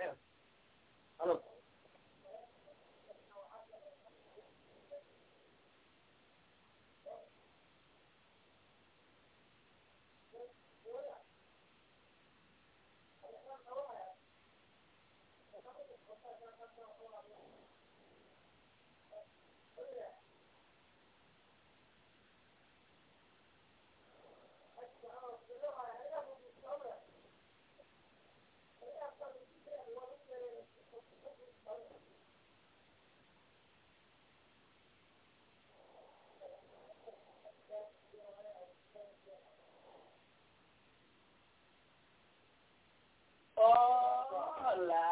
else. alive.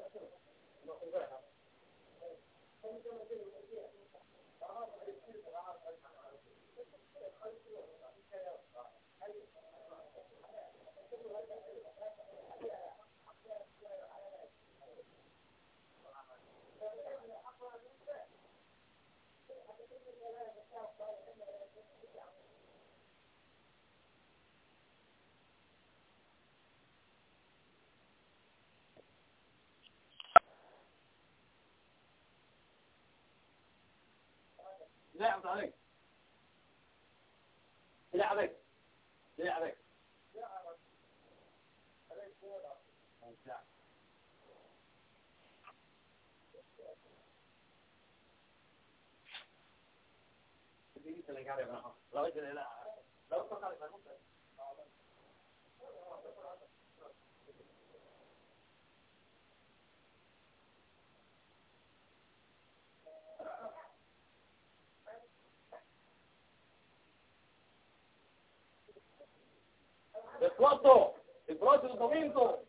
我们后边儿，他们这么进入世界。لعب عليك لعبك لعبك Descuento, Lorenzo.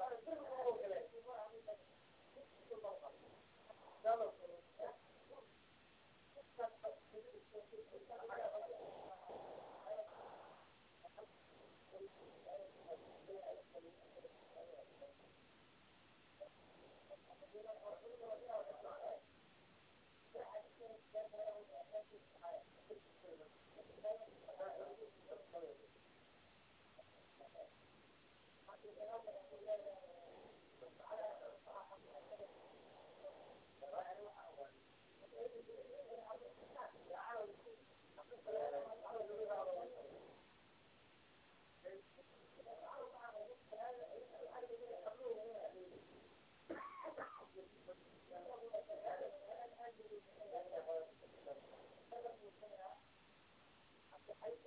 Thank you. حيث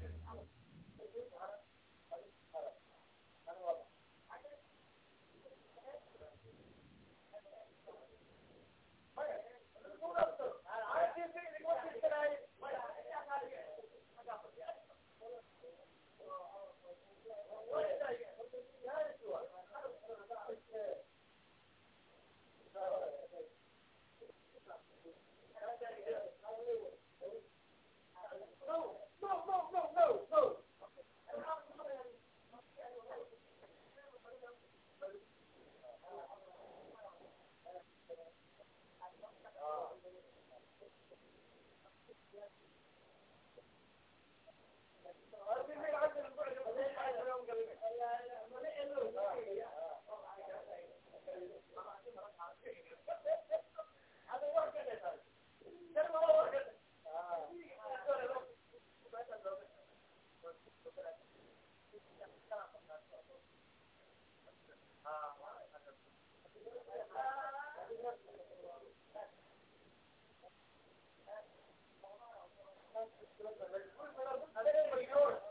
Gracias.